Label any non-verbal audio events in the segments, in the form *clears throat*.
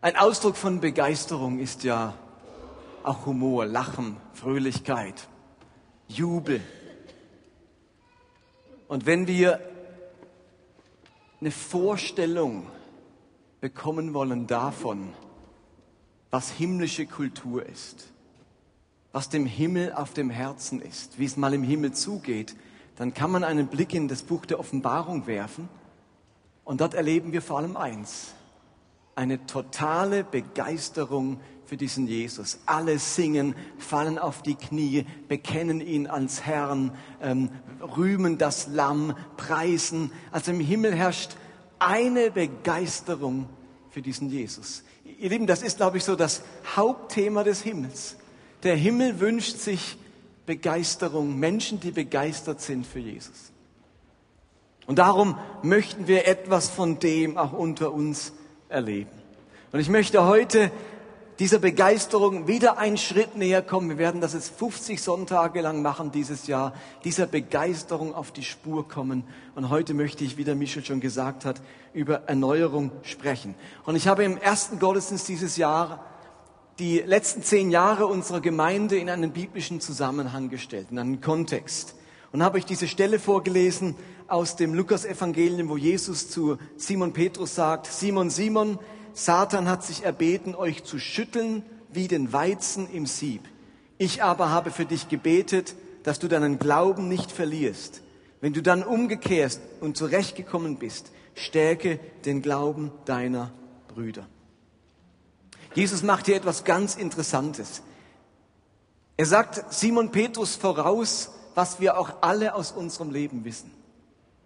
Ein Ausdruck von Begeisterung ist ja auch Humor, Lachen, Fröhlichkeit, Jubel. Und wenn wir eine Vorstellung bekommen wollen davon, was himmlische Kultur ist, was dem Himmel auf dem Herzen ist, wie es mal im Himmel zugeht, dann kann man einen Blick in das Buch der Offenbarung werfen und dort erleben wir vor allem eins, eine totale Begeisterung für diesen Jesus. Alle singen, fallen auf die Knie, bekennen ihn als Herrn, ähm, rühmen das Lamm, preisen. Also im Himmel herrscht eine Begeisterung für diesen Jesus. Ihr Lieben, das ist, glaube ich, so das Hauptthema des Himmels. Der Himmel wünscht sich Begeisterung, Menschen, die begeistert sind für Jesus. Und darum möchten wir etwas von dem auch unter uns erleben. Und ich möchte heute dieser Begeisterung wieder einen Schritt näher kommen. Wir werden das jetzt 50 Sonntage lang machen dieses Jahr, dieser Begeisterung auf die Spur kommen. Und heute möchte ich, wie der Michel schon gesagt hat, über Erneuerung sprechen. Und ich habe im ersten Gottesdienst dieses Jahr die letzten zehn Jahre unserer Gemeinde in einen biblischen Zusammenhang gestellt, in einen Kontext. Und habe ich diese Stelle vorgelesen aus dem Lukas-Evangelium, wo Jesus zu Simon Petrus sagt, Simon, Simon, Satan hat sich erbeten, euch zu schütteln wie den Weizen im Sieb. Ich aber habe für dich gebetet, dass du deinen Glauben nicht verlierst. Wenn du dann umgekehrst und zurechtgekommen bist, stärke den Glauben deiner Brüder. Jesus macht hier etwas ganz Interessantes. Er sagt Simon Petrus voraus, was wir auch alle aus unserem Leben wissen,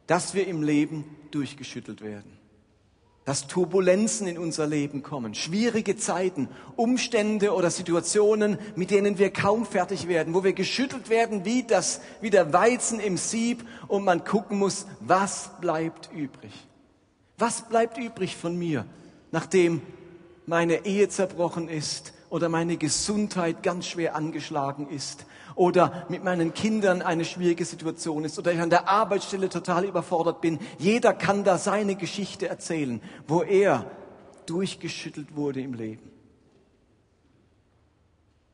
dass wir im Leben durchgeschüttelt werden dass Turbulenzen in unser Leben kommen, schwierige Zeiten, Umstände oder Situationen, mit denen wir kaum fertig werden, wo wir geschüttelt werden wie das, wie der Weizen im Sieb und man gucken muss, was bleibt übrig? Was bleibt übrig von mir, nachdem meine Ehe zerbrochen ist oder meine Gesundheit ganz schwer angeschlagen ist oder mit meinen Kindern eine schwierige Situation ist oder ich an der Arbeitsstelle total überfordert bin. Jeder kann da seine Geschichte erzählen, wo er durchgeschüttelt wurde im Leben.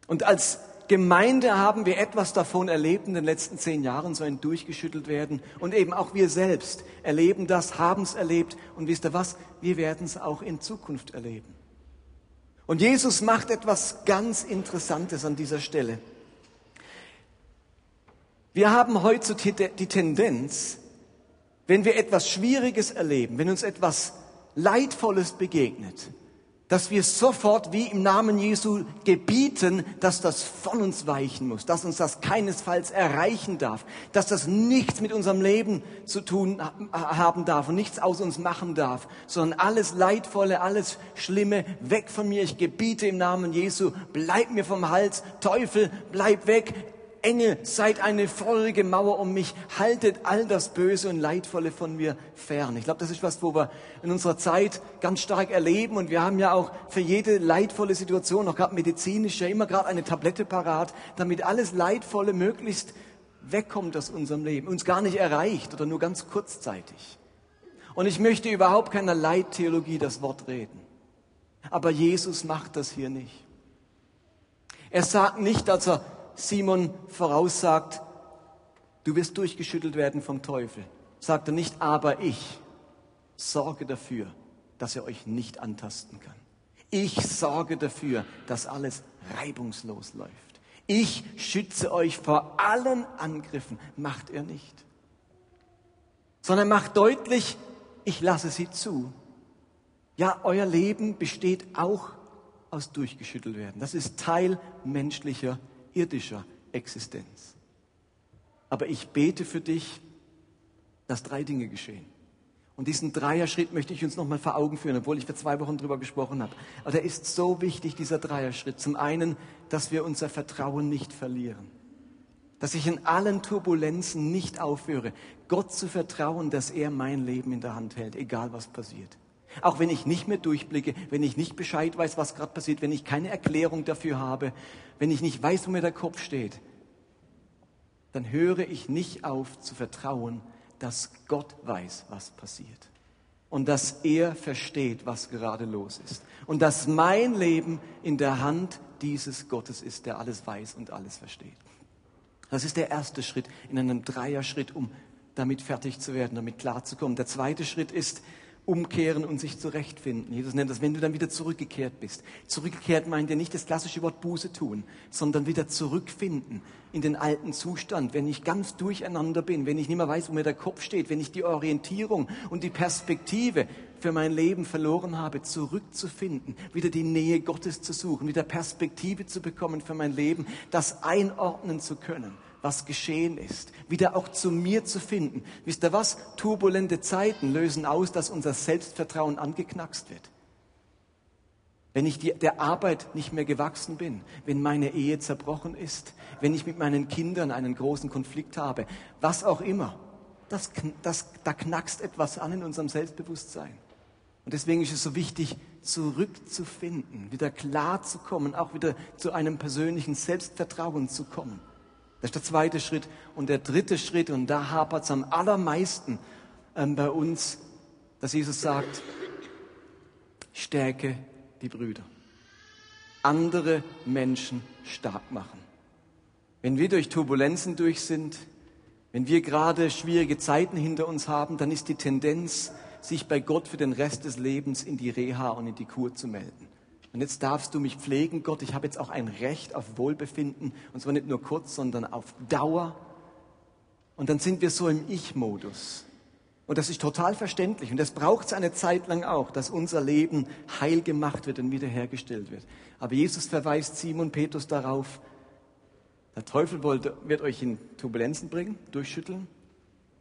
Und als Gemeinde haben wir etwas davon erlebt in den letzten zehn Jahren, so ein durchgeschüttelt werden. Und eben auch wir selbst erleben das, haben es erlebt. Und wisst ihr was? Wir werden es auch in Zukunft erleben. Und Jesus macht etwas ganz Interessantes an dieser Stelle. Wir haben heutzutage die Tendenz, wenn wir etwas Schwieriges erleben, wenn uns etwas Leidvolles begegnet, dass wir sofort wie im Namen Jesu gebieten, dass das von uns weichen muss, dass uns das keinesfalls erreichen darf, dass das nichts mit unserem Leben zu tun haben darf und nichts aus uns machen darf, sondern alles Leidvolle, alles Schlimme weg von mir. Ich gebiete im Namen Jesu, bleib mir vom Hals, Teufel, bleib weg, Engel, seid eine feurige Mauer um mich, haltet all das Böse und Leidvolle von mir fern. Ich glaube, das ist was, wo wir in unserer Zeit ganz stark erleben und wir haben ja auch für jede leidvolle Situation, auch gerade medizinisch, ja immer gerade eine Tablette parat, damit alles Leidvolle möglichst wegkommt aus unserem Leben, uns gar nicht erreicht oder nur ganz kurzzeitig. Und ich möchte überhaupt keiner Leittheologie das Wort reden. Aber Jesus macht das hier nicht. Er sagt nicht, dass er Simon voraussagt, du wirst durchgeschüttelt werden vom Teufel, sagt er nicht, aber ich sorge dafür, dass er euch nicht antasten kann. Ich sorge dafür, dass alles reibungslos läuft. Ich schütze euch vor allen Angriffen, macht er nicht. Sondern macht deutlich, ich lasse sie zu. Ja, euer Leben besteht auch aus durchgeschüttelt werden. Das ist Teil menschlicher irdischer Existenz. Aber ich bete für dich, dass drei Dinge geschehen. Und diesen Dreierschritt möchte ich uns nochmal vor Augen führen, obwohl ich vor zwei Wochen drüber gesprochen habe. Aber der ist so wichtig, dieser Dreierschritt. Zum einen, dass wir unser Vertrauen nicht verlieren. Dass ich in allen Turbulenzen nicht aufhöre, Gott zu vertrauen, dass er mein Leben in der Hand hält, egal was passiert. Auch wenn ich nicht mehr durchblicke, wenn ich nicht Bescheid weiß, was gerade passiert, wenn ich keine Erklärung dafür habe, wenn ich nicht weiß, wo mir der Kopf steht, dann höre ich nicht auf zu vertrauen, dass Gott weiß, was passiert. Und dass er versteht, was gerade los ist. und dass mein Leben in der Hand dieses Gottes ist, der alles weiß und alles versteht. Das ist der erste Schritt in einem Dreierschritt, um damit fertig zu werden, damit klarzukommen. Der zweite Schritt ist, umkehren und sich zurechtfinden. Jesus nennt das, wenn du dann wieder zurückgekehrt bist. Zurückgekehrt meint ja nicht das klassische Wort Buße tun, sondern wieder zurückfinden in den alten Zustand. Wenn ich ganz durcheinander bin, wenn ich nicht mehr weiß, wo mir der Kopf steht, wenn ich die Orientierung und die Perspektive für mein Leben verloren habe, zurückzufinden, wieder die Nähe Gottes zu suchen, wieder Perspektive zu bekommen für mein Leben, das einordnen zu können was geschehen ist, wieder auch zu mir zu finden. Wisst ihr was? Turbulente Zeiten lösen aus, dass unser Selbstvertrauen angeknackst wird. Wenn ich die, der Arbeit nicht mehr gewachsen bin, wenn meine Ehe zerbrochen ist, wenn ich mit meinen Kindern einen großen Konflikt habe, was auch immer, das, das, da knackst etwas an in unserem Selbstbewusstsein. Und deswegen ist es so wichtig, zurückzufinden, wieder klar zu kommen, auch wieder zu einem persönlichen Selbstvertrauen zu kommen. Das ist der zweite Schritt. Und der dritte Schritt, und da hapert es am allermeisten ähm, bei uns, dass Jesus sagt, stärke die Brüder. Andere Menschen stark machen. Wenn wir durch Turbulenzen durch sind, wenn wir gerade schwierige Zeiten hinter uns haben, dann ist die Tendenz, sich bei Gott für den Rest des Lebens in die Reha und in die Kur zu melden. Und jetzt darfst du mich pflegen, Gott. Ich habe jetzt auch ein Recht auf Wohlbefinden. Und zwar nicht nur kurz, sondern auf Dauer. Und dann sind wir so im Ich-Modus. Und das ist total verständlich. Und das braucht es eine Zeit lang auch, dass unser Leben heil gemacht wird und wiederhergestellt wird. Aber Jesus verweist Simon Petrus darauf, der Teufel wird euch in Turbulenzen bringen, durchschütteln.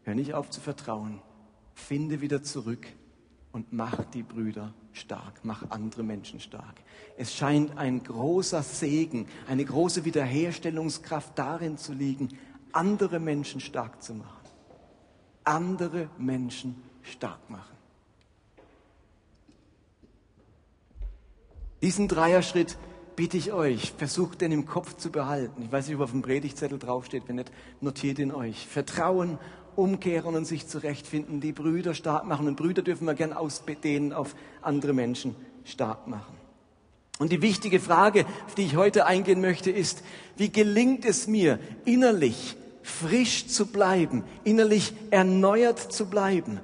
Hör nicht auf zu vertrauen. Finde wieder zurück und mach die Brüder stark, mach andere Menschen stark. Es scheint ein großer Segen, eine große Wiederherstellungskraft darin zu liegen, andere Menschen stark zu machen. Andere Menschen stark machen. Diesen Dreierschritt bitte ich euch, versucht den im Kopf zu behalten. Ich weiß nicht, ob auf dem Predigtzettel draufsteht, wenn nicht, notiert ihn euch. Vertrauen umkehren und sich zurechtfinden, die Brüder stark machen. Und Brüder dürfen wir gern ausdehnen auf andere Menschen stark machen. Und die wichtige Frage, auf die ich heute eingehen möchte, ist, wie gelingt es mir, innerlich frisch zu bleiben, innerlich erneuert zu bleiben,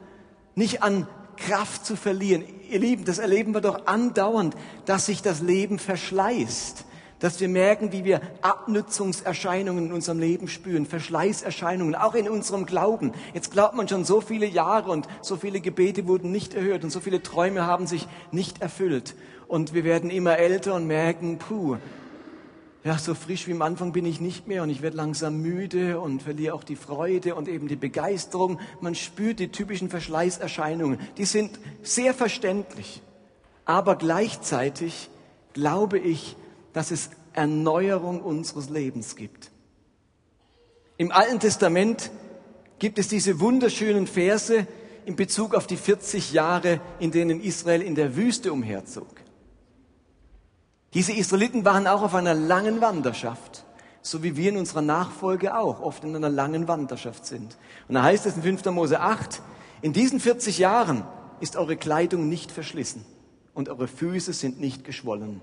nicht an Kraft zu verlieren. Ihr Lieben, das erleben wir doch andauernd, dass sich das Leben verschleißt dass wir merken, wie wir Abnützungserscheinungen in unserem Leben spüren, Verschleißerscheinungen, auch in unserem Glauben. Jetzt glaubt man schon so viele Jahre und so viele Gebete wurden nicht erhört und so viele Träume haben sich nicht erfüllt. Und wir werden immer älter und merken, puh, ja, so frisch wie am Anfang bin ich nicht mehr und ich werde langsam müde und verliere auch die Freude und eben die Begeisterung. Man spürt die typischen Verschleißerscheinungen. Die sind sehr verständlich. Aber gleichzeitig glaube ich, dass es Erneuerung unseres Lebens gibt. Im Alten Testament gibt es diese wunderschönen Verse in Bezug auf die 40 Jahre, in denen Israel in der Wüste umherzog. Diese Israeliten waren auch auf einer langen Wanderschaft, so wie wir in unserer Nachfolge auch oft in einer langen Wanderschaft sind. Und da heißt es in 5. Mose 8, in diesen 40 Jahren ist eure Kleidung nicht verschlissen und eure Füße sind nicht geschwollen.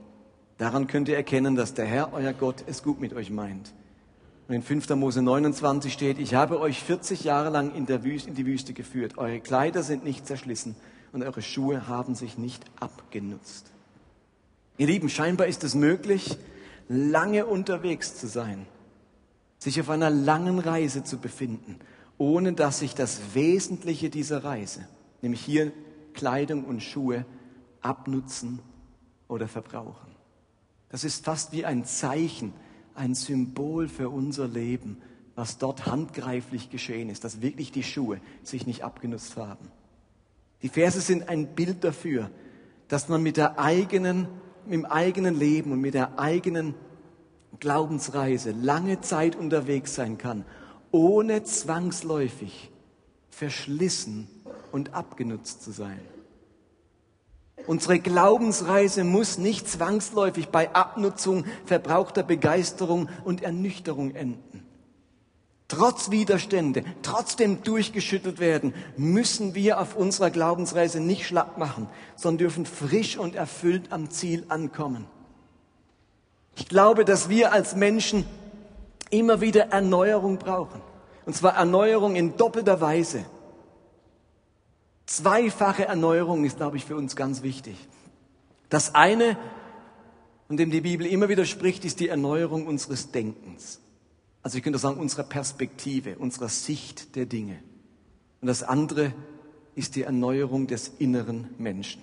Daran könnt ihr erkennen, dass der Herr, euer Gott, es gut mit euch meint. Und in 5. Mose 29 steht, ich habe euch 40 Jahre lang in, Wüste, in die Wüste geführt. Eure Kleider sind nicht zerschlissen und eure Schuhe haben sich nicht abgenutzt. Ihr Lieben, scheinbar ist es möglich, lange unterwegs zu sein, sich auf einer langen Reise zu befinden, ohne dass sich das Wesentliche dieser Reise, nämlich hier Kleidung und Schuhe, abnutzen oder verbrauchen. Das ist fast wie ein Zeichen, ein Symbol für unser Leben, was dort handgreiflich geschehen ist, dass wirklich die Schuhe sich nicht abgenutzt haben. Die Verse sind ein Bild dafür, dass man mit der eigenen, mit dem eigenen Leben und mit der eigenen Glaubensreise lange Zeit unterwegs sein kann, ohne zwangsläufig verschlissen und abgenutzt zu sein. Unsere Glaubensreise muss nicht zwangsläufig bei Abnutzung, verbrauchter Begeisterung und Ernüchterung enden. trotz Widerstände, trotzdem durchgeschüttelt werden, müssen wir auf unserer Glaubensreise nicht schlapp machen, sondern dürfen frisch und erfüllt am Ziel ankommen. Ich glaube, dass wir als Menschen immer wieder Erneuerung brauchen. Und zwar Erneuerung in doppelter Weise. Zweifache Erneuerung ist, glaube ich, für uns ganz wichtig. Das eine, von dem die Bibel immer wieder spricht, ist die Erneuerung unseres Denkens. Also ich könnte sagen, unserer Perspektive, unserer Sicht der Dinge. Und das andere ist die Erneuerung des inneren Menschen.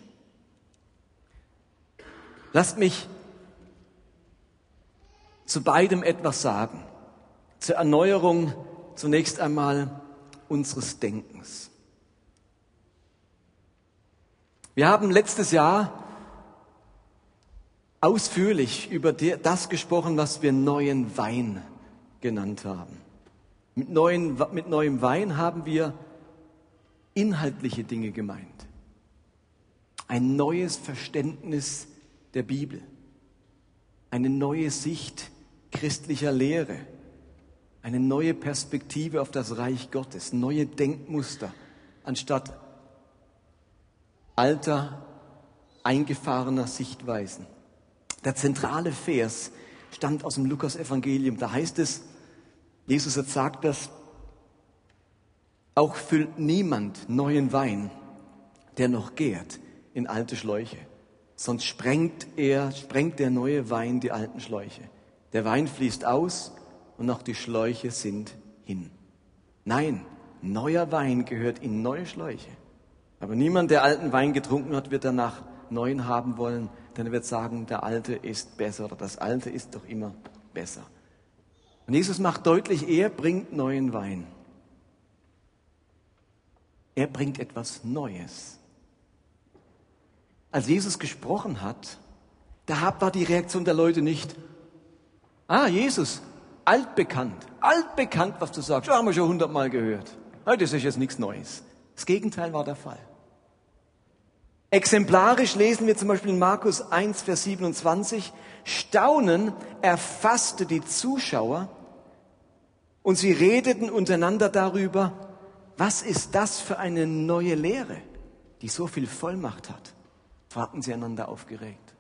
Lasst mich zu beidem etwas sagen. Zur Erneuerung zunächst einmal unseres Denkens. Wir haben letztes Jahr ausführlich über das gesprochen, was wir neuen Wein genannt haben. Mit, neuen, mit neuem Wein haben wir inhaltliche Dinge gemeint. Ein neues Verständnis der Bibel. Eine neue Sicht christlicher Lehre. Eine neue Perspektive auf das Reich Gottes. Neue Denkmuster anstatt alter, eingefahrener Sichtweisen. Der zentrale Vers stammt aus dem Lukas-Evangelium. Da heißt es, Jesus hat sagt das, auch füllt niemand neuen Wein, der noch gärt, in alte Schläuche. Sonst sprengt er, sprengt der neue Wein die alten Schläuche. Der Wein fließt aus und auch die Schläuche sind hin. Nein, neuer Wein gehört in neue Schläuche. Aber niemand, der alten Wein getrunken hat, wird danach neuen haben wollen, denn er wird sagen, der alte ist besser oder das alte ist doch immer besser. Und Jesus macht deutlich, er bringt neuen Wein. Er bringt etwas Neues. Als Jesus gesprochen hat, da war die Reaktion der Leute nicht, ah, Jesus, altbekannt, altbekannt, was du sagst, haben wir schon hundertmal gehört. Das ist jetzt nichts Neues. Das Gegenteil war der Fall. Exemplarisch lesen wir zum Beispiel in Markus 1, Vers 27, Staunen erfasste die Zuschauer und sie redeten untereinander darüber, was ist das für eine neue Lehre, die so viel Vollmacht hat, fragten sie einander aufgeregt.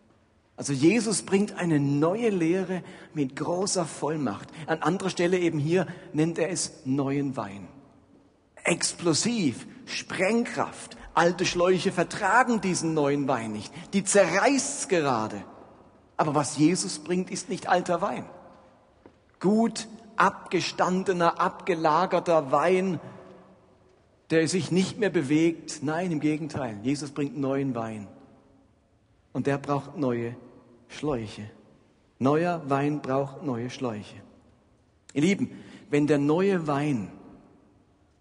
Also Jesus bringt eine neue Lehre mit großer Vollmacht. An anderer Stelle eben hier nennt er es neuen Wein. Explosiv, Sprengkraft, Alte Schläuche vertragen diesen neuen Wein nicht. Die zerreißt's gerade. Aber was Jesus bringt, ist nicht alter Wein. Gut abgestandener, abgelagerter Wein, der sich nicht mehr bewegt. Nein, im Gegenteil. Jesus bringt neuen Wein. Und der braucht neue Schläuche. Neuer Wein braucht neue Schläuche. Ihr Lieben, wenn der neue Wein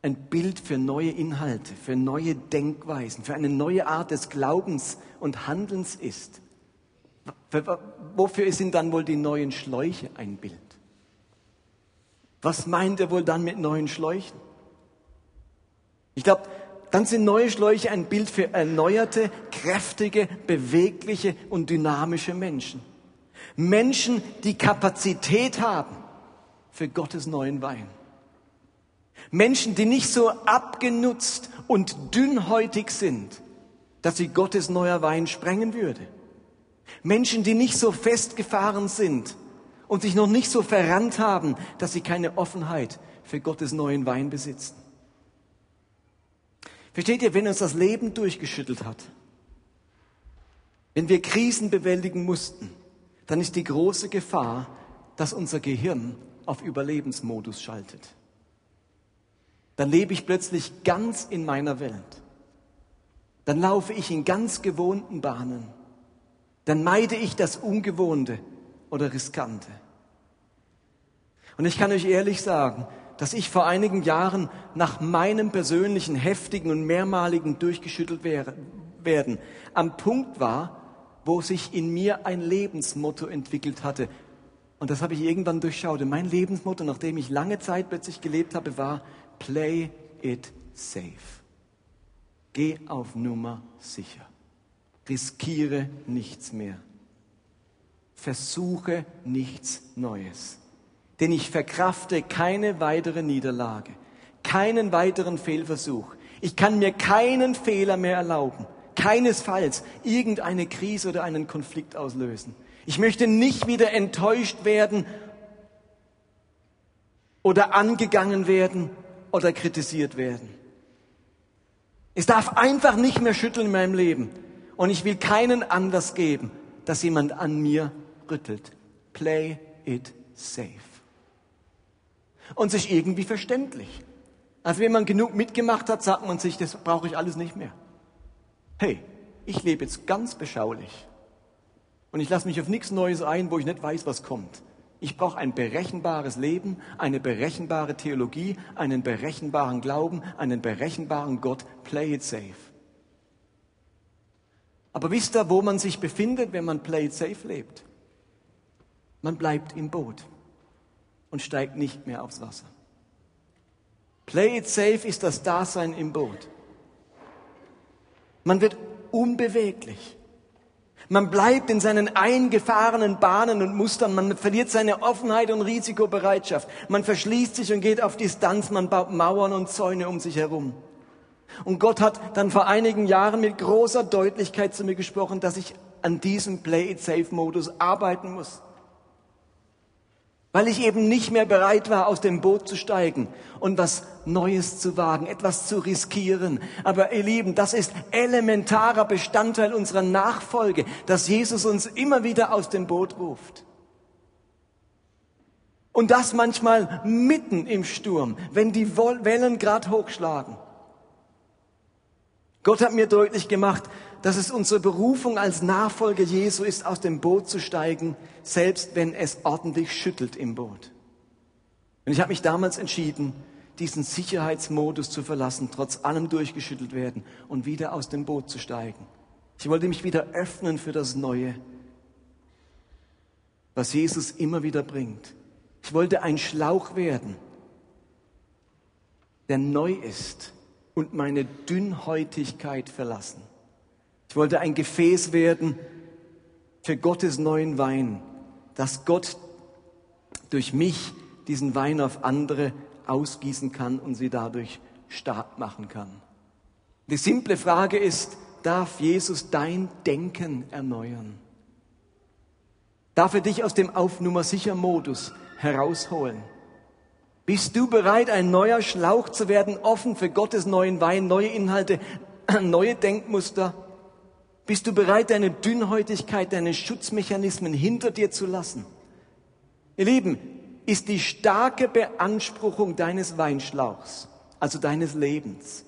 ein Bild für neue Inhalte, für neue Denkweisen, für eine neue Art des Glaubens und Handelns ist. Wofür sind dann wohl die neuen Schläuche ein Bild? Was meint er wohl dann mit neuen Schläuchen? Ich glaube, dann sind neue Schläuche ein Bild für erneuerte, kräftige, bewegliche und dynamische Menschen. Menschen, die Kapazität haben für Gottes neuen Wein. Menschen, die nicht so abgenutzt und dünnhäutig sind, dass sie Gottes neuer Wein sprengen würde. Menschen, die nicht so festgefahren sind und sich noch nicht so verrannt haben, dass sie keine Offenheit für Gottes neuen Wein besitzen. Versteht ihr, wenn uns das Leben durchgeschüttelt hat, wenn wir Krisen bewältigen mussten, dann ist die große Gefahr, dass unser Gehirn auf Überlebensmodus schaltet dann lebe ich plötzlich ganz in meiner Welt. Dann laufe ich in ganz gewohnten Bahnen. Dann meide ich das Ungewohnte oder Riskante. Und ich kann euch ehrlich sagen, dass ich vor einigen Jahren nach meinem persönlichen heftigen und mehrmaligen durchgeschüttelt werden am Punkt war, wo sich in mir ein Lebensmotto entwickelt hatte. Und das habe ich irgendwann durchschaut. Mein Lebensmotto, nachdem ich lange Zeit plötzlich gelebt habe, war, Play it safe. Geh auf Nummer sicher. Riskiere nichts mehr. Versuche nichts Neues. Denn ich verkrafte keine weitere Niederlage, keinen weiteren Fehlversuch. Ich kann mir keinen Fehler mehr erlauben, keinesfalls irgendeine Krise oder einen Konflikt auslösen. Ich möchte nicht wieder enttäuscht werden oder angegangen werden oder kritisiert werden. Es darf einfach nicht mehr schütteln in meinem Leben. Und ich will keinen Anlass geben, dass jemand an mir rüttelt. Play it safe. Und sich irgendwie verständlich. Also wenn man genug mitgemacht hat, sagt man sich, das brauche ich alles nicht mehr. Hey, ich lebe jetzt ganz beschaulich. Und ich lasse mich auf nichts Neues ein, wo ich nicht weiß, was kommt. Ich brauche ein berechenbares Leben, eine berechenbare Theologie, einen berechenbaren Glauben, einen berechenbaren Gott. Play it safe. Aber wisst ihr, wo man sich befindet, wenn man play it safe lebt? Man bleibt im Boot und steigt nicht mehr aufs Wasser. Play it safe ist das Dasein im Boot. Man wird unbeweglich. Man bleibt in seinen eingefahrenen Bahnen und Mustern. Man verliert seine Offenheit und Risikobereitschaft. Man verschließt sich und geht auf Distanz. Man baut Mauern und Zäune um sich herum. Und Gott hat dann vor einigen Jahren mit großer Deutlichkeit zu mir gesprochen, dass ich an diesem Play-it-safe-Modus arbeiten muss weil ich eben nicht mehr bereit war, aus dem Boot zu steigen und was Neues zu wagen, etwas zu riskieren. Aber ihr Lieben, das ist elementarer Bestandteil unserer Nachfolge, dass Jesus uns immer wieder aus dem Boot ruft. Und das manchmal mitten im Sturm, wenn die Wellen gerade hochschlagen. Gott hat mir deutlich gemacht, dass es unsere Berufung als Nachfolger Jesu ist, aus dem Boot zu steigen, selbst wenn es ordentlich schüttelt im Boot. Und ich habe mich damals entschieden, diesen Sicherheitsmodus zu verlassen, trotz allem durchgeschüttelt werden und wieder aus dem Boot zu steigen. Ich wollte mich wieder öffnen für das Neue, was Jesus immer wieder bringt. Ich wollte ein Schlauch werden, der neu ist und meine Dünnhäutigkeit verlassen. Ich wollte ein Gefäß werden für Gottes neuen Wein, dass Gott durch mich diesen Wein auf andere ausgießen kann und sie dadurch stark machen kann. Die simple Frage ist, darf Jesus dein Denken erneuern? Darf er dich aus dem Auf Nummer sicher Modus herausholen? Bist du bereit, ein neuer Schlauch zu werden, offen für Gottes neuen Wein, neue Inhalte, *clears throat* neue Denkmuster? Bist du bereit, deine Dünnhäutigkeit, deine Schutzmechanismen hinter dir zu lassen? Ihr Lieben, ist die starke Beanspruchung deines Weinschlauchs, also deines Lebens,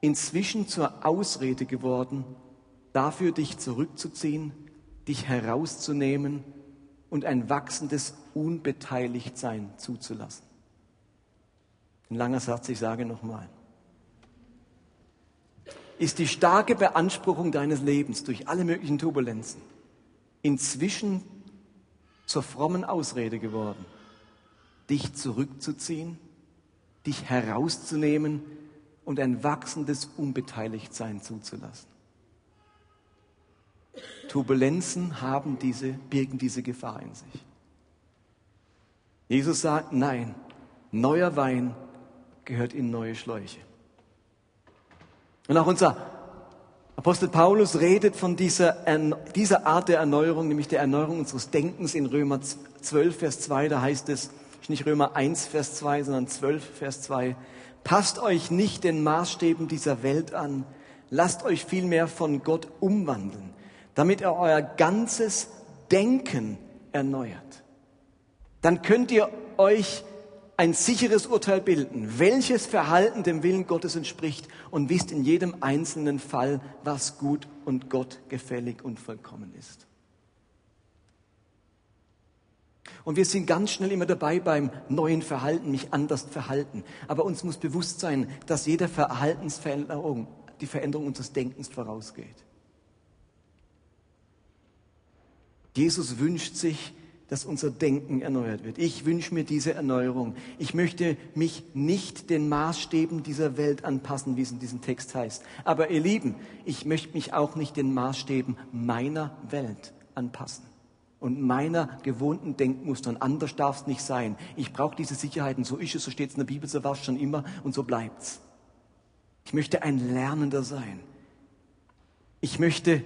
inzwischen zur Ausrede geworden, dafür dich zurückzuziehen, dich herauszunehmen und ein wachsendes Unbeteiligtsein zuzulassen. Ein langer Satz, ich sage nochmal ist die starke Beanspruchung deines Lebens durch alle möglichen Turbulenzen inzwischen zur frommen Ausrede geworden, dich zurückzuziehen, dich herauszunehmen und ein wachsendes Unbeteiligtsein zuzulassen. Turbulenzen haben diese, birgen diese Gefahr in sich. Jesus sagt, nein, neuer Wein gehört in neue Schläuche. Und auch unser Apostel Paulus redet von dieser, dieser Art der Erneuerung, nämlich der Erneuerung unseres Denkens in Römer 12, Vers 2. Da heißt es, nicht Römer 1, Vers 2, sondern 12, Vers 2. Passt euch nicht den Maßstäben dieser Welt an, lasst euch vielmehr von Gott umwandeln, damit er euer ganzes Denken erneuert. Dann könnt ihr euch ein sicheres Urteil bilden, welches Verhalten dem Willen Gottes entspricht und wisst in jedem einzelnen Fall, was gut und Gott gefällig und vollkommen ist. Und wir sind ganz schnell immer dabei beim neuen Verhalten, mich anders verhalten. Aber uns muss bewusst sein, dass jeder Verhaltensveränderung die Veränderung unseres Denkens vorausgeht. Jesus wünscht sich, dass unser Denken erneuert wird. Ich wünsche mir diese Erneuerung. Ich möchte mich nicht den Maßstäben dieser Welt anpassen, wie es in diesem Text heißt. Aber ihr Lieben, ich möchte mich auch nicht den Maßstäben meiner Welt anpassen. und meiner gewohnten Denkmuster. Und anders darf es nicht sein. Ich brauche diese Sicherheiten. So ist es, so steht es in der Bibel, so war es schon immer und so bleibt's. Ich möchte ein Lernender sein. Ich möchte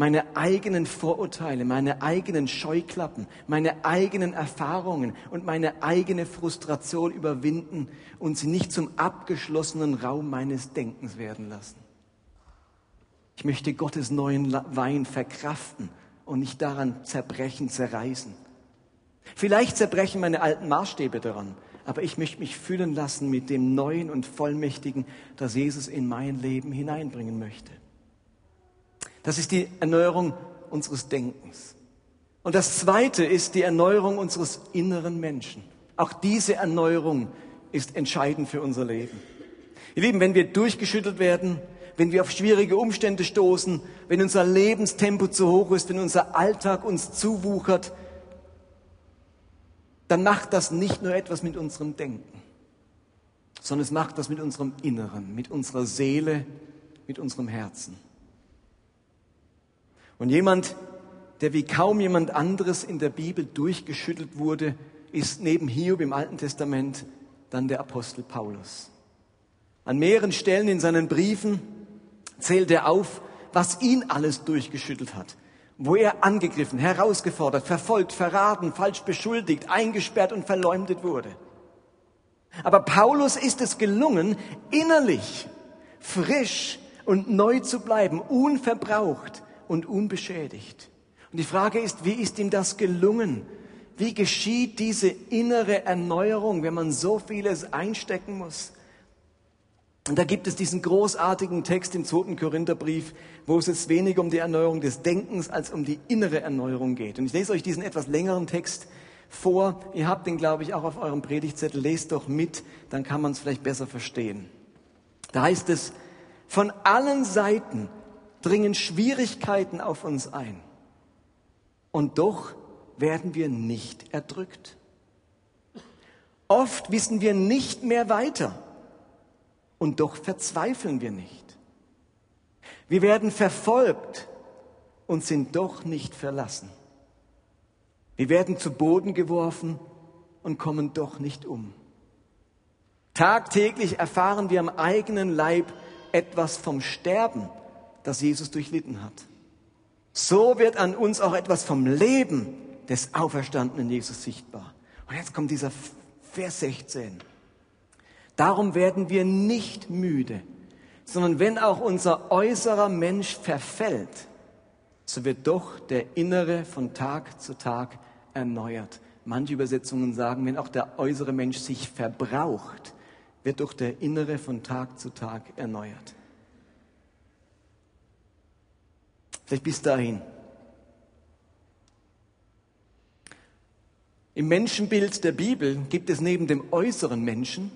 meine eigenen Vorurteile, meine eigenen Scheuklappen, meine eigenen Erfahrungen und meine eigene Frustration überwinden und sie nicht zum abgeschlossenen Raum meines Denkens werden lassen. Ich möchte Gottes neuen Wein verkraften und nicht daran zerbrechen, zerreißen. Vielleicht zerbrechen meine alten Maßstäbe daran, aber ich möchte mich füllen lassen mit dem Neuen und Vollmächtigen, das Jesus in mein Leben hineinbringen möchte. Das ist die Erneuerung unseres Denkens. Und das Zweite ist die Erneuerung unseres inneren Menschen. Auch diese Erneuerung ist entscheidend für unser Leben. Ihr Lieben, wenn wir durchgeschüttelt werden, wenn wir auf schwierige Umstände stoßen, wenn unser Lebenstempo zu hoch ist, wenn unser Alltag uns zuwuchert, dann macht das nicht nur etwas mit unserem Denken, sondern es macht das mit unserem Inneren, mit unserer Seele, mit unserem Herzen. Und jemand, der wie kaum jemand anderes in der Bibel durchgeschüttelt wurde, ist neben Hiob im Alten Testament dann der Apostel Paulus. An mehreren Stellen in seinen Briefen zählt er auf, was ihn alles durchgeschüttelt hat, wo er angegriffen, herausgefordert, verfolgt, verraten, falsch beschuldigt, eingesperrt und verleumdet wurde. Aber Paulus ist es gelungen, innerlich frisch und neu zu bleiben, unverbraucht, und unbeschädigt. Und die Frage ist, wie ist ihm das gelungen? Wie geschieht diese innere Erneuerung, wenn man so vieles einstecken muss? Und da gibt es diesen großartigen Text im zweiten Korintherbrief, wo es jetzt weniger um die Erneuerung des Denkens als um die innere Erneuerung geht. Und ich lese euch diesen etwas längeren Text vor. Ihr habt den, glaube ich, auch auf eurem Predigtzettel. Lest doch mit, dann kann man es vielleicht besser verstehen. Da heißt es, von allen Seiten dringen Schwierigkeiten auf uns ein. Und doch werden wir nicht erdrückt. Oft wissen wir nicht mehr weiter und doch verzweifeln wir nicht. Wir werden verfolgt und sind doch nicht verlassen. Wir werden zu Boden geworfen und kommen doch nicht um. Tagtäglich erfahren wir am eigenen Leib etwas vom Sterben das Jesus durchlitten hat. So wird an uns auch etwas vom Leben des auferstandenen Jesus sichtbar. Und jetzt kommt dieser Vers 16. Darum werden wir nicht müde, sondern wenn auch unser äußerer Mensch verfällt, so wird doch der innere von Tag zu Tag erneuert. Manche Übersetzungen sagen, wenn auch der äußere Mensch sich verbraucht, wird doch der innere von Tag zu Tag erneuert. Vielleicht bis dahin. Im Menschenbild der Bibel gibt es neben dem äußeren Menschen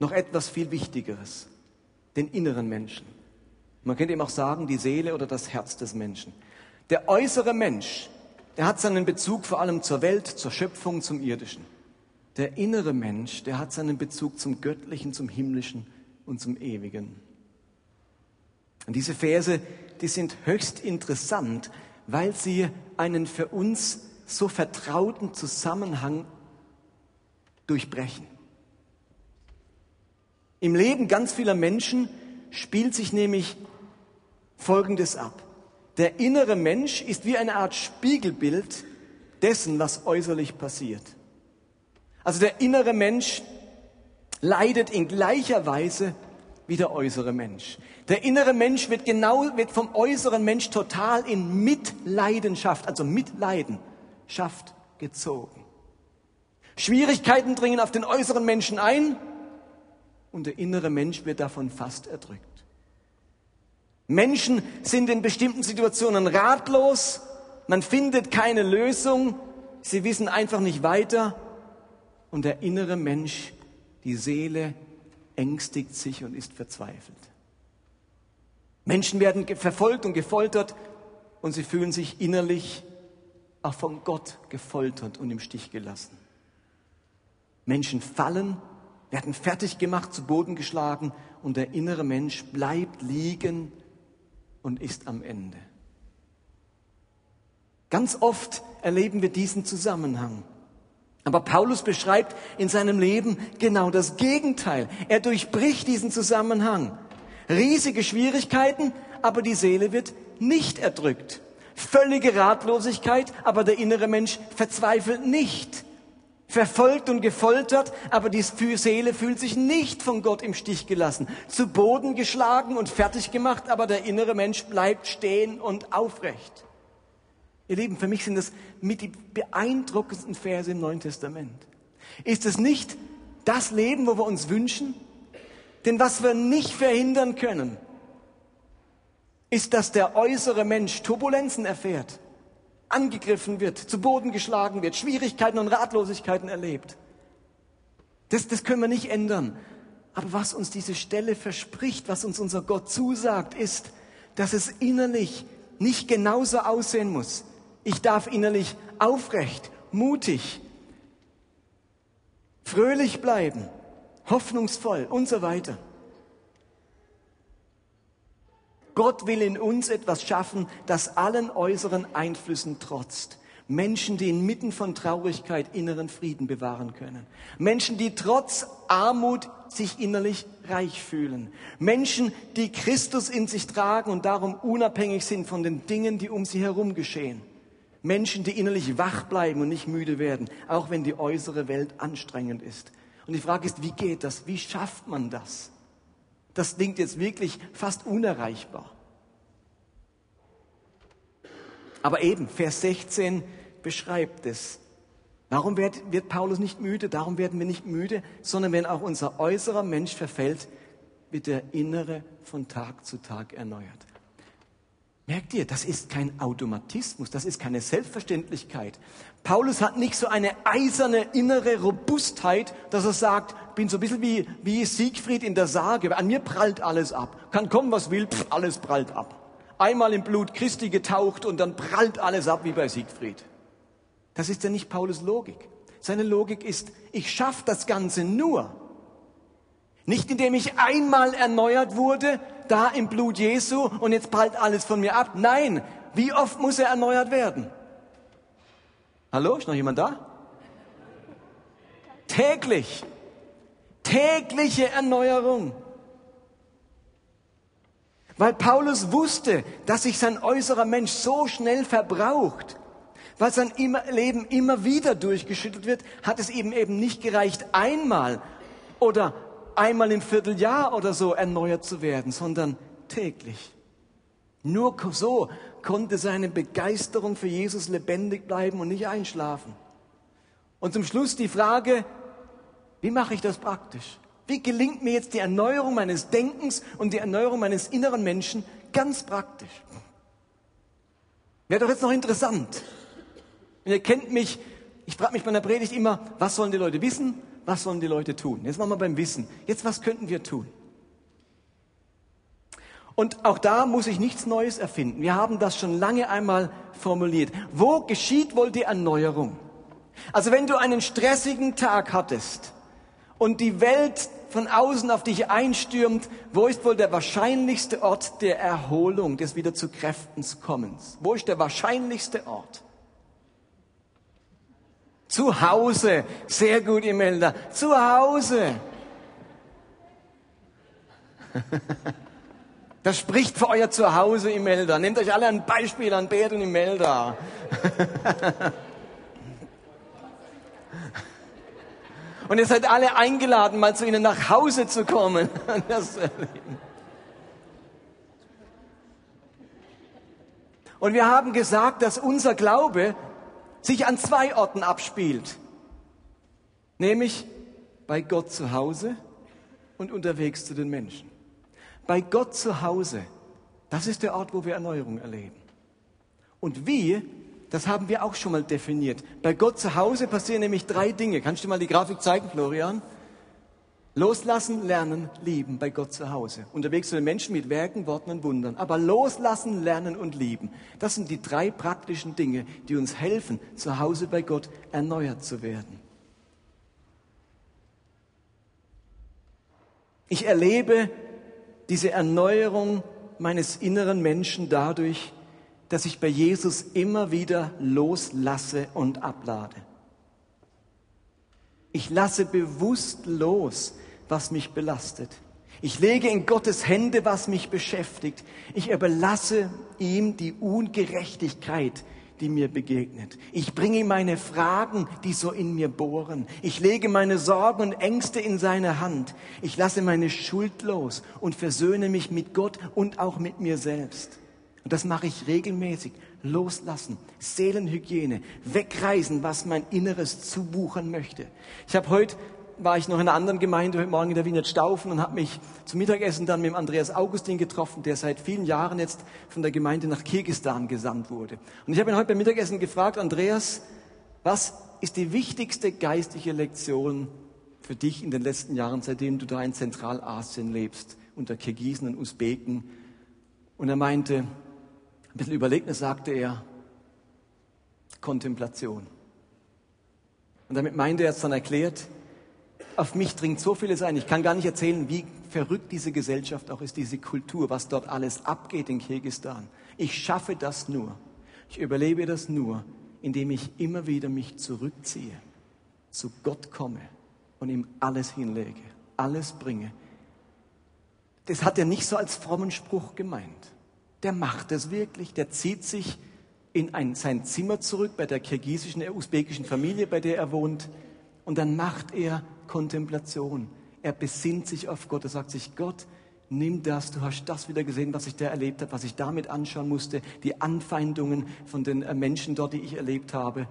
noch etwas viel Wichtigeres, den inneren Menschen. Man könnte ihm auch sagen, die Seele oder das Herz des Menschen. Der äußere Mensch, der hat seinen Bezug vor allem zur Welt, zur Schöpfung, zum Irdischen. Der innere Mensch, der hat seinen Bezug zum Göttlichen, zum Himmlischen und zum Ewigen. Und diese Verse, die sind höchst interessant, weil sie einen für uns so vertrauten Zusammenhang durchbrechen. Im Leben ganz vieler Menschen spielt sich nämlich Folgendes ab. Der innere Mensch ist wie eine Art Spiegelbild dessen, was äußerlich passiert. Also der innere Mensch leidet in gleicher Weise wie der äußere Mensch. Der innere Mensch wird genau, wird vom äußeren Mensch total in Mitleidenschaft, also Mitleidenschaft gezogen. Schwierigkeiten dringen auf den äußeren Menschen ein und der innere Mensch wird davon fast erdrückt. Menschen sind in bestimmten Situationen ratlos, man findet keine Lösung, sie wissen einfach nicht weiter und der innere Mensch, die Seele, ängstigt sich und ist verzweifelt. Menschen werden verfolgt und gefoltert und sie fühlen sich innerlich auch von Gott gefoltert und im Stich gelassen. Menschen fallen, werden fertig gemacht, zu Boden geschlagen und der innere Mensch bleibt liegen und ist am Ende. Ganz oft erleben wir diesen Zusammenhang. Aber Paulus beschreibt in seinem Leben genau das Gegenteil. Er durchbricht diesen Zusammenhang. Riesige Schwierigkeiten, aber die Seele wird nicht erdrückt. Völlige Ratlosigkeit, aber der innere Mensch verzweifelt nicht. Verfolgt und gefoltert, aber die Seele fühlt sich nicht von Gott im Stich gelassen. Zu Boden geschlagen und fertig gemacht, aber der innere Mensch bleibt stehen und aufrecht. Ihr Lieben, für mich sind das mit die beeindruckendsten Verse im Neuen Testament. Ist es nicht das Leben, wo wir uns wünschen? Denn was wir nicht verhindern können, ist, dass der äußere Mensch Turbulenzen erfährt, angegriffen wird, zu Boden geschlagen wird, Schwierigkeiten und Ratlosigkeiten erlebt. Das, das können wir nicht ändern. Aber was uns diese Stelle verspricht, was uns unser Gott zusagt, ist, dass es innerlich nicht genauso aussehen muss. Ich darf innerlich aufrecht, mutig, fröhlich bleiben, hoffnungsvoll und so weiter. Gott will in uns etwas schaffen, das allen äußeren Einflüssen trotzt. Menschen, die inmitten von Traurigkeit inneren Frieden bewahren können. Menschen, die trotz Armut sich innerlich reich fühlen. Menschen, die Christus in sich tragen und darum unabhängig sind von den Dingen, die um sie herum geschehen. Menschen, die innerlich wach bleiben und nicht müde werden, auch wenn die äußere Welt anstrengend ist. Und die Frage ist, wie geht das? Wie schafft man das? Das klingt jetzt wirklich fast unerreichbar. Aber eben, Vers 16 beschreibt es. Warum wird, wird Paulus nicht müde? Darum werden wir nicht müde, sondern wenn auch unser äußerer Mensch verfällt, wird der innere von Tag zu Tag erneuert. Merkt ihr, das ist kein Automatismus, das ist keine Selbstverständlichkeit. Paulus hat nicht so eine eiserne innere Robustheit, dass er sagt, bin so ein bisschen wie, wie Siegfried in der Sage, an mir prallt alles ab. Kann kommen, was will, pff, alles prallt ab. Einmal im Blut Christi getaucht und dann prallt alles ab wie bei Siegfried. Das ist ja nicht Paulus Logik. Seine Logik ist, ich schaffe das Ganze nur, nicht indem ich einmal erneuert wurde, da im Blut Jesu und jetzt prallt alles von mir ab. Nein, wie oft muss er erneuert werden? Hallo, ist noch jemand da? Täglich. Tägliche Erneuerung. Weil Paulus wusste, dass sich sein äußerer Mensch so schnell verbraucht, weil sein Leben immer wieder durchgeschüttelt wird, hat es eben eben nicht gereicht, einmal oder einmal im Vierteljahr oder so erneuert zu werden, sondern täglich. Nur so konnte seine Begeisterung für Jesus lebendig bleiben und nicht einschlafen. Und zum Schluss die Frage, wie mache ich das praktisch? Wie gelingt mir jetzt die Erneuerung meines Denkens und die Erneuerung meines inneren Menschen ganz praktisch? Wäre doch jetzt noch interessant. ihr kennt mich, ich frage mich bei einer Predigt immer, was sollen die Leute wissen? Was sollen die Leute tun? Jetzt machen wir beim Wissen. Jetzt, was könnten wir tun? Und auch da muss ich nichts Neues erfinden. Wir haben das schon lange einmal formuliert. Wo geschieht wohl die Erneuerung? Also wenn du einen stressigen Tag hattest und die Welt von außen auf dich einstürmt, wo ist wohl der wahrscheinlichste Ort der Erholung, des wieder zu Kräftens kommens? Wo ist der wahrscheinlichste Ort? Zu Hause. Sehr gut, Imelda. Zu Hause. *laughs* Das spricht für euer Zuhause, Imelda. Nehmt euch alle ein Beispiel an Bert und Imelda. *laughs* Und ihr seid alle eingeladen, mal zu ihnen nach Hause zu kommen. *laughs* Und wir haben gesagt, dass unser Glaube sich an zwei Orten abspielt. Nämlich bei Gott zu Hause und unterwegs zu den Menschen. Bei Gott zu Hause, das ist der Ort, wo wir Erneuerung erleben. Und wie, das haben wir auch schon mal definiert. Bei Gott zu Hause passieren nämlich drei Dinge. Kannst du mal die Grafik zeigen, Florian? Loslassen, lernen, lieben bei Gott zu Hause. Unterwegs zu den Menschen mit Werken, Worten und Wundern. Aber loslassen, lernen und lieben. Das sind die drei praktischen Dinge, die uns helfen, zu Hause bei Gott erneuert zu werden. Ich erlebe diese Erneuerung meines inneren Menschen dadurch, dass ich bei Jesus immer wieder loslasse und ablade. Ich lasse bewusst los, was mich belastet. Ich lege in Gottes Hände, was mich beschäftigt. Ich überlasse ihm die Ungerechtigkeit, die mir begegnet. Ich bringe ihm meine Fragen, die so in mir bohren. Ich lege meine Sorgen und Ängste in seine Hand. Ich lasse meine Schuld los und versöhne mich mit Gott und auch mit mir selbst. Und das mache ich regelmäßig. Loslassen, Seelenhygiene, wegreisen, was mein Inneres zubuchern möchte. Ich habe heute war ich noch in einer anderen Gemeinde heute Morgen in der Wiener Staufen und habe mich zum Mittagessen dann mit Andreas Augustin getroffen, der seit vielen Jahren jetzt von der Gemeinde nach Kirgistan gesandt wurde. Und ich habe ihn heute beim Mittagessen gefragt, Andreas, was ist die wichtigste geistliche Lektion für dich in den letzten Jahren, seitdem du da in Zentralasien lebst, unter Kirgisen und Usbeken? Und er meinte, ein bisschen überlegt, sagte er, Kontemplation. Und damit meinte er es dann erklärt, auf mich dringt so vieles ein. Ich kann gar nicht erzählen, wie verrückt diese Gesellschaft auch ist, diese Kultur, was dort alles abgeht in Kirgistan. Ich schaffe das nur. Ich überlebe das nur, indem ich immer wieder mich zurückziehe, zu Gott komme und ihm alles hinlege, alles bringe. Das hat er nicht so als frommen Spruch gemeint. Der macht es wirklich. Der zieht sich in ein, sein Zimmer zurück bei der kirgisischen, usbekischen Familie, bei der er wohnt. Und dann macht er Kontemplation. Er besinnt sich auf Gott. Er sagt sich, Gott, nimm das. Du hast das wieder gesehen, was ich da erlebt habe, was ich damit anschauen musste. Die Anfeindungen von den äh, Menschen dort, die ich erlebt habe.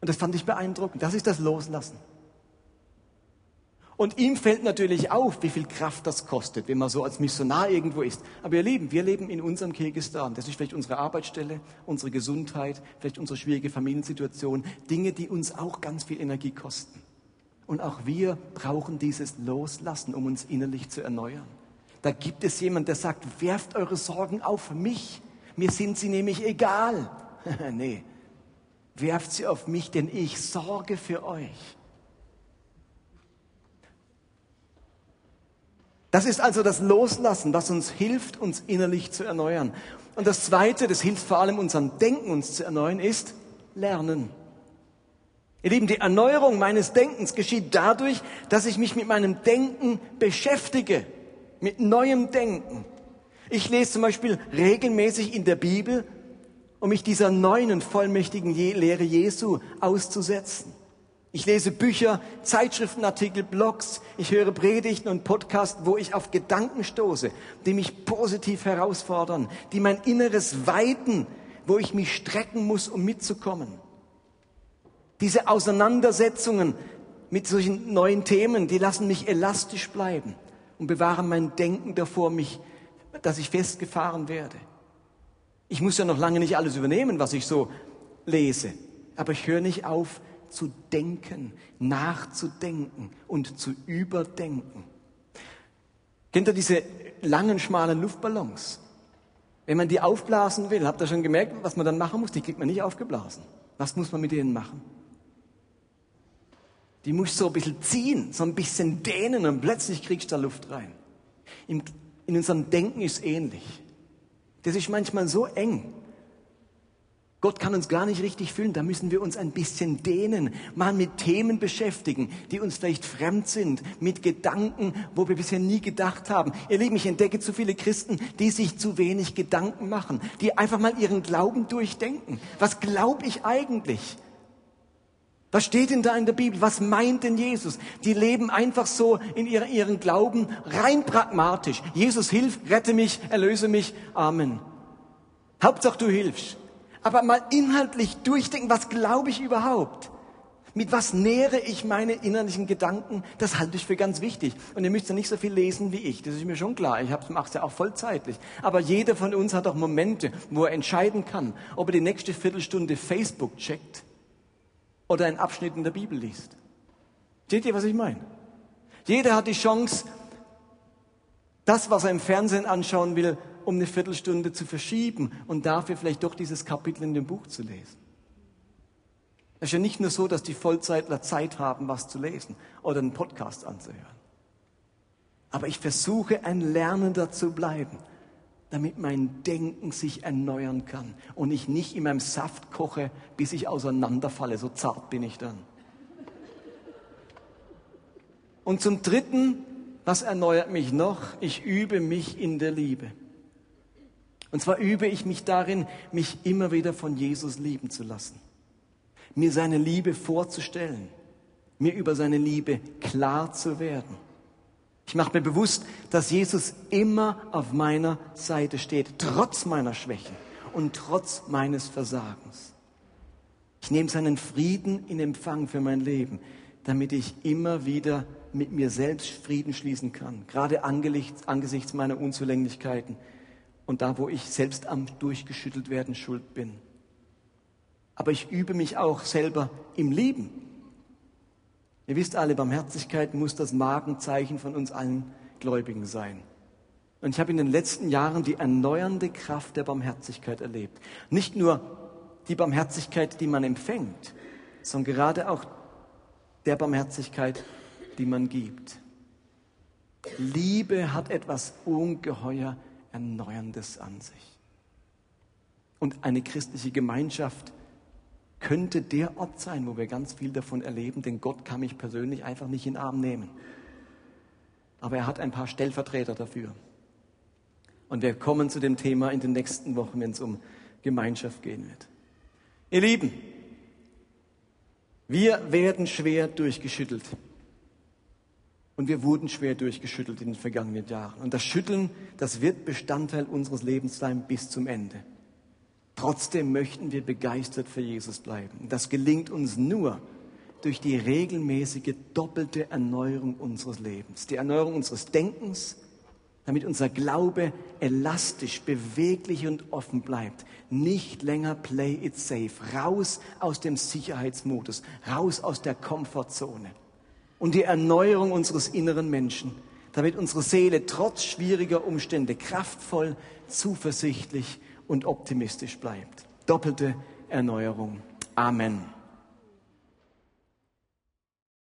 Und das fand ich beeindruckend. Das ist das Loslassen. Und ihm fällt natürlich auf, wie viel Kraft das kostet, wenn man so als Missionar irgendwo ist. Aber ihr Lieben, wir leben in unserem Kirgistan. Das ist vielleicht unsere Arbeitsstelle, unsere Gesundheit, vielleicht unsere schwierige Familiensituation. Dinge, die uns auch ganz viel Energie kosten. Und auch wir brauchen dieses Loslassen, um uns innerlich zu erneuern. Da gibt es jemand, der sagt, werft eure Sorgen auf mich. Mir sind sie nämlich egal. *laughs* nee, werft sie auf mich, denn ich sorge für euch. Das ist also das Loslassen, was uns hilft, uns innerlich zu erneuern. Und das Zweite, das hilft vor allem unserem Denken, uns zu erneuern, ist Lernen. Ihr Lieben, die Erneuerung meines Denkens geschieht dadurch, dass ich mich mit meinem Denken beschäftige, mit neuem Denken. Ich lese zum Beispiel regelmäßig in der Bibel, um mich dieser neuen vollmächtigen Lehre Jesu auszusetzen. Ich lese Bücher, Zeitschriftenartikel, Blogs, ich höre Predigten und Podcasts, wo ich auf Gedanken stoße, die mich positiv herausfordern, die mein Inneres weiten, wo ich mich strecken muss, um mitzukommen. Diese Auseinandersetzungen mit solchen neuen Themen, die lassen mich elastisch bleiben und bewahren mein Denken davor, mich, dass ich festgefahren werde. Ich muss ja noch lange nicht alles übernehmen, was ich so lese, aber ich höre nicht auf, zu denken, nachzudenken und zu überdenken. Kennt ihr diese langen, schmalen Luftballons? Wenn man die aufblasen will, habt ihr schon gemerkt, was man dann machen muss? Die kriegt man nicht aufgeblasen. Was muss man mit denen machen? Die muss so ein bisschen ziehen, so ein bisschen dehnen und plötzlich kriegst du da Luft rein. In, in unserem Denken ist ähnlich. Das ist manchmal so eng, Gott kann uns gar nicht richtig fühlen, da müssen wir uns ein bisschen dehnen, mal mit Themen beschäftigen, die uns vielleicht fremd sind, mit Gedanken, wo wir bisher nie gedacht haben. Ihr Lieben, ich entdecke zu viele Christen, die sich zu wenig Gedanken machen, die einfach mal ihren Glauben durchdenken. Was glaube ich eigentlich? Was steht denn da in der Bibel? Was meint denn Jesus? Die leben einfach so in ihren, ihren Glauben rein pragmatisch. Jesus hilf, rette mich, erlöse mich. Amen. Hauptsache du hilfst aber mal inhaltlich durchdenken, was glaube ich überhaupt? Mit was nähere ich meine innerlichen Gedanken? Das halte ich für ganz wichtig. Und ihr müsst ja nicht so viel lesen wie ich. Das ist mir schon klar. Ich mache es ja auch vollzeitlich. Aber jeder von uns hat auch Momente, wo er entscheiden kann, ob er die nächste Viertelstunde Facebook checkt oder einen Abschnitt in der Bibel liest. Seht ihr, was ich meine? Jeder hat die Chance, das, was er im Fernsehen anschauen will, um eine Viertelstunde zu verschieben und dafür vielleicht doch dieses Kapitel in dem Buch zu lesen. Es ist ja nicht nur so, dass die Vollzeitler Zeit haben, was zu lesen oder einen Podcast anzuhören. Aber ich versuche, ein Lernender zu bleiben, damit mein Denken sich erneuern kann und ich nicht in meinem Saft koche, bis ich auseinanderfalle. So zart bin ich dann. Und zum Dritten, was erneuert mich noch? Ich übe mich in der Liebe. Und zwar übe ich mich darin, mich immer wieder von Jesus lieben zu lassen, mir seine Liebe vorzustellen, mir über seine Liebe klar zu werden. Ich mache mir bewusst, dass Jesus immer auf meiner Seite steht, trotz meiner Schwächen und trotz meines Versagens. Ich nehme seinen Frieden in Empfang für mein Leben, damit ich immer wieder mit mir selbst Frieden schließen kann, gerade angesichts meiner Unzulänglichkeiten und da, wo ich selbst am durchgeschüttelt werden schuld bin. Aber ich übe mich auch selber im Lieben. Ihr wisst alle, Barmherzigkeit muss das Magenzeichen von uns allen Gläubigen sein. Und ich habe in den letzten Jahren die erneuernde Kraft der Barmherzigkeit erlebt. Nicht nur die Barmherzigkeit, die man empfängt, sondern gerade auch der Barmherzigkeit, die man gibt. Liebe hat etwas ungeheuer Erneuerndes an sich. Und eine christliche Gemeinschaft könnte der Ort sein, wo wir ganz viel davon erleben, denn Gott kann mich persönlich einfach nicht in den Arm nehmen. Aber er hat ein paar Stellvertreter dafür. Und wir kommen zu dem Thema in den nächsten Wochen, wenn es um Gemeinschaft gehen wird. Ihr Lieben, wir werden schwer durchgeschüttelt. Und wir wurden schwer durchgeschüttelt in den vergangenen Jahren. Und das Schütteln, das wird Bestandteil unseres Lebens sein bis zum Ende. Trotzdem möchten wir begeistert für Jesus bleiben. Das gelingt uns nur durch die regelmäßige doppelte Erneuerung unseres Lebens. Die Erneuerung unseres Denkens, damit unser Glaube elastisch, beweglich und offen bleibt. Nicht länger play it safe. Raus aus dem Sicherheitsmodus, raus aus der Komfortzone. Und die Erneuerung unseres inneren Menschen, damit unsere Seele trotz schwieriger Umstände kraftvoll, zuversichtlich und optimistisch bleibt. Doppelte Erneuerung. Amen.